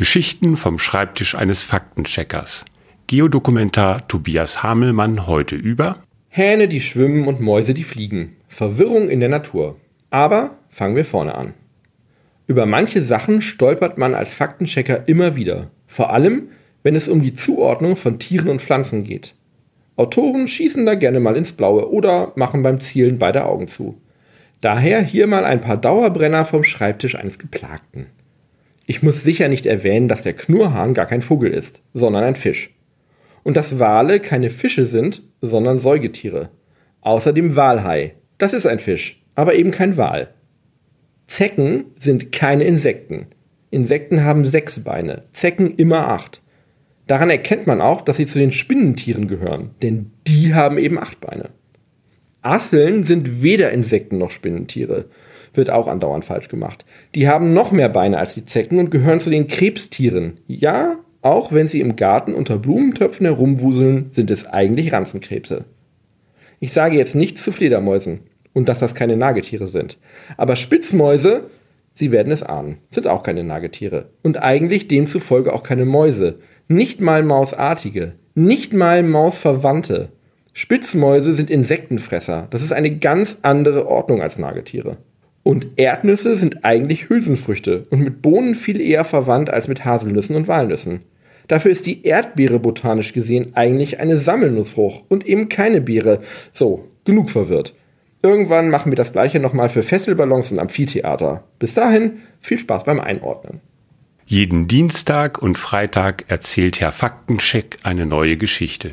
Geschichten vom Schreibtisch eines Faktencheckers. Geodokumentar Tobias Hamelmann heute über Hähne, die schwimmen und Mäuse, die fliegen. Verwirrung in der Natur. Aber fangen wir vorne an. Über manche Sachen stolpert man als Faktenchecker immer wieder. Vor allem, wenn es um die Zuordnung von Tieren und Pflanzen geht. Autoren schießen da gerne mal ins Blaue oder machen beim Zielen beide Augen zu. Daher hier mal ein paar Dauerbrenner vom Schreibtisch eines Geplagten. Ich muss sicher nicht erwähnen, dass der Knurrhahn gar kein Vogel ist, sondern ein Fisch. Und dass Wale keine Fische sind, sondern Säugetiere. Außerdem Walhai. Das ist ein Fisch, aber eben kein Wal. Zecken sind keine Insekten. Insekten haben sechs Beine, Zecken immer acht. Daran erkennt man auch, dass sie zu den Spinnentieren gehören, denn die haben eben acht Beine. Asseln sind weder Insekten noch Spinnentiere wird auch andauernd falsch gemacht. Die haben noch mehr Beine als die Zecken und gehören zu den Krebstieren. Ja, auch wenn sie im Garten unter Blumentöpfen herumwuseln, sind es eigentlich Ranzenkrebse. Ich sage jetzt nichts zu Fledermäusen und dass das keine Nagetiere sind. Aber Spitzmäuse, Sie werden es ahnen, sind auch keine Nagetiere und eigentlich demzufolge auch keine Mäuse. Nicht mal Mausartige, nicht mal Mausverwandte. Spitzmäuse sind Insektenfresser. Das ist eine ganz andere Ordnung als Nagetiere. Und Erdnüsse sind eigentlich Hülsenfrüchte und mit Bohnen viel eher verwandt als mit Haselnüssen und Walnüssen. Dafür ist die Erdbeere botanisch gesehen eigentlich eine Sammelnussfrucht und eben keine Beere. So, genug verwirrt. Irgendwann machen wir das gleiche nochmal für Fesselballons und Amphitheater. Bis dahin, viel Spaß beim Einordnen. Jeden Dienstag und Freitag erzählt Herr Faktencheck eine neue Geschichte.